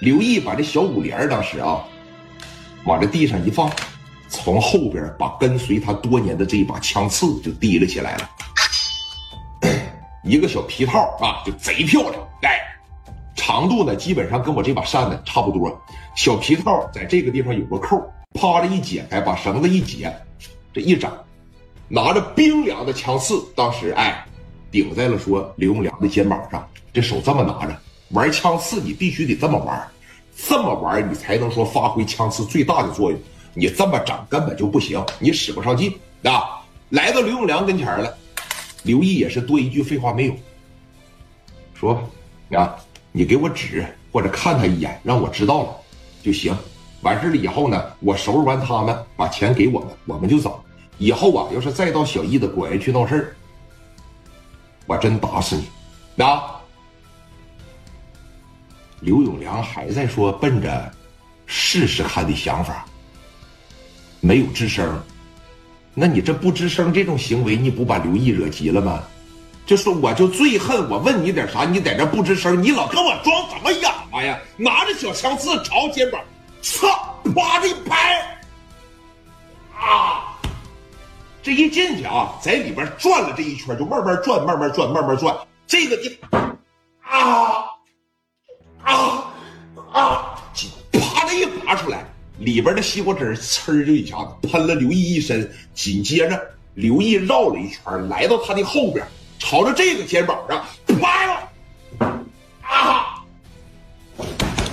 刘毅把这小五连当时啊，往这地上一放，从后边把跟随他多年的这一把枪刺就提了起来了。一个小皮套啊，就贼漂亮，哎，长度呢基本上跟我这把扇子差不多。小皮套在这个地方有个扣，啪的一解开，把绳子一解，这一整，拿着冰凉的枪刺，当时哎，顶在了说刘永良的肩膀上，这手这么拿着。玩枪刺，你必须得这么玩，这么玩你才能说发挥枪刺最大的作用。你这么整根本就不行，你使不上劲啊！来到刘永良跟前了，刘毅也是多一句废话没有，说啊，你给我指或者看他一眼，让我知道了就行。完事了以后呢，我收拾完他们，把钱给我们，我们就走。以后啊，要是再到小易的果园去闹事儿，我真打死你啊！刘永良还在说奔着试试看的想法，没有吱声。那你这不吱声这种行为，你不把刘毅惹急了吗？就说我就最恨我问你点啥，你在这不吱声，你老跟我装什么哑巴呀？拿着小枪刺朝肩膀，操，啪的一拍，啊！这一进去啊，在里边转了这一圈，就慢慢转，慢慢转，慢慢转。这个地方，啊！啊啊！啪的一拔出来，里边的西瓜汁呲就一下子喷了刘毅一身。紧接着，刘毅绕了一圈，来到他的后边，朝着这个肩膀上啪了，啊！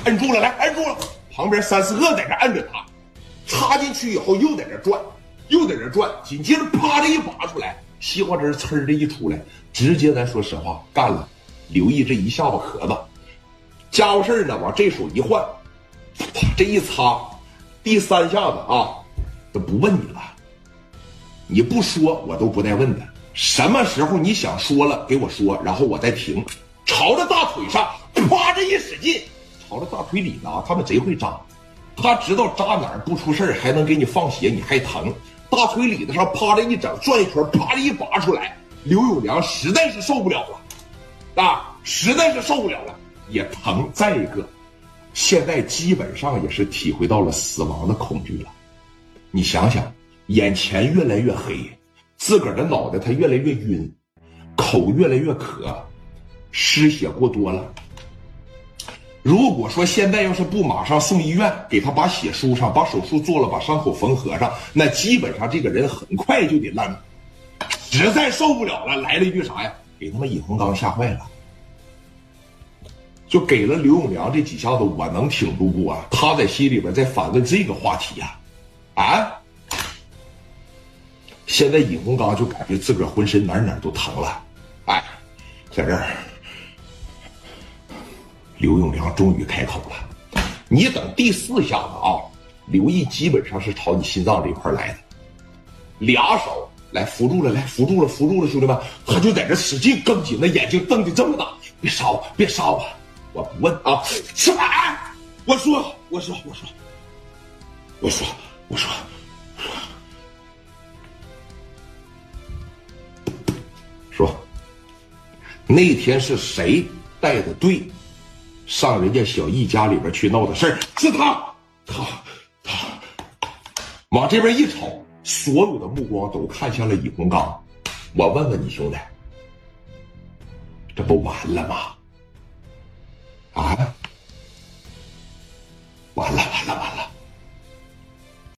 摁住了，来摁住了。旁边三四个在这摁着他，插进去以后又在这转，又在这转。紧接着啪的一拔出来，西瓜汁呲的一出来，直接咱说实话干了刘毅这一下巴壳子。家伙事儿呢，往这手一换，这一擦，第三下子啊，都不问你了。你不说，我都不带问的。什么时候你想说了，给我说，然后我再停。朝着大腿上，啪这一使劲，朝着大腿里呢，他们贼会扎，他知道扎哪儿不出事儿还能给你放血，你还疼。大腿里子上啪的一整，转一圈，啪的一拔出来，刘永良实在是受不了了，啊，实在是受不了了。也疼。再一个，现在基本上也是体会到了死亡的恐惧了。你想想，眼前越来越黑，自个儿的脑袋它越来越晕，口越来越渴，失血过多了。如果说现在要是不马上送医院，给他把血输上，把手术做了，把伤口缝合上，那基本上这个人很快就得烂。实在受不了了，来了一句啥呀？给他妈尹洪刚吓坏了。就给了刘永良这几下子，我能挺住不啊？他在心里边在反问这个话题呀，啊！现在尹洪刚就感觉自个儿浑身哪哪都疼了，哎，在这儿，刘永良终于开口了：“你等第四下子啊，刘毅基本上是朝你心脏这块来的，俩手来扶住了，来扶住了，扶住了，兄弟们，他就在这使劲更紧，那眼睛瞪的这么大，别杀我，别杀我！”我不问啊，什么？我说，我说，我说，我说，我说，说，那天是谁带的队上人家小易家里边去闹的事儿？是他，他，他，往这边一瞅，所有的目光都看向了尹洪刚。我问问你兄弟，这不完了吗？啊！完了完了完了！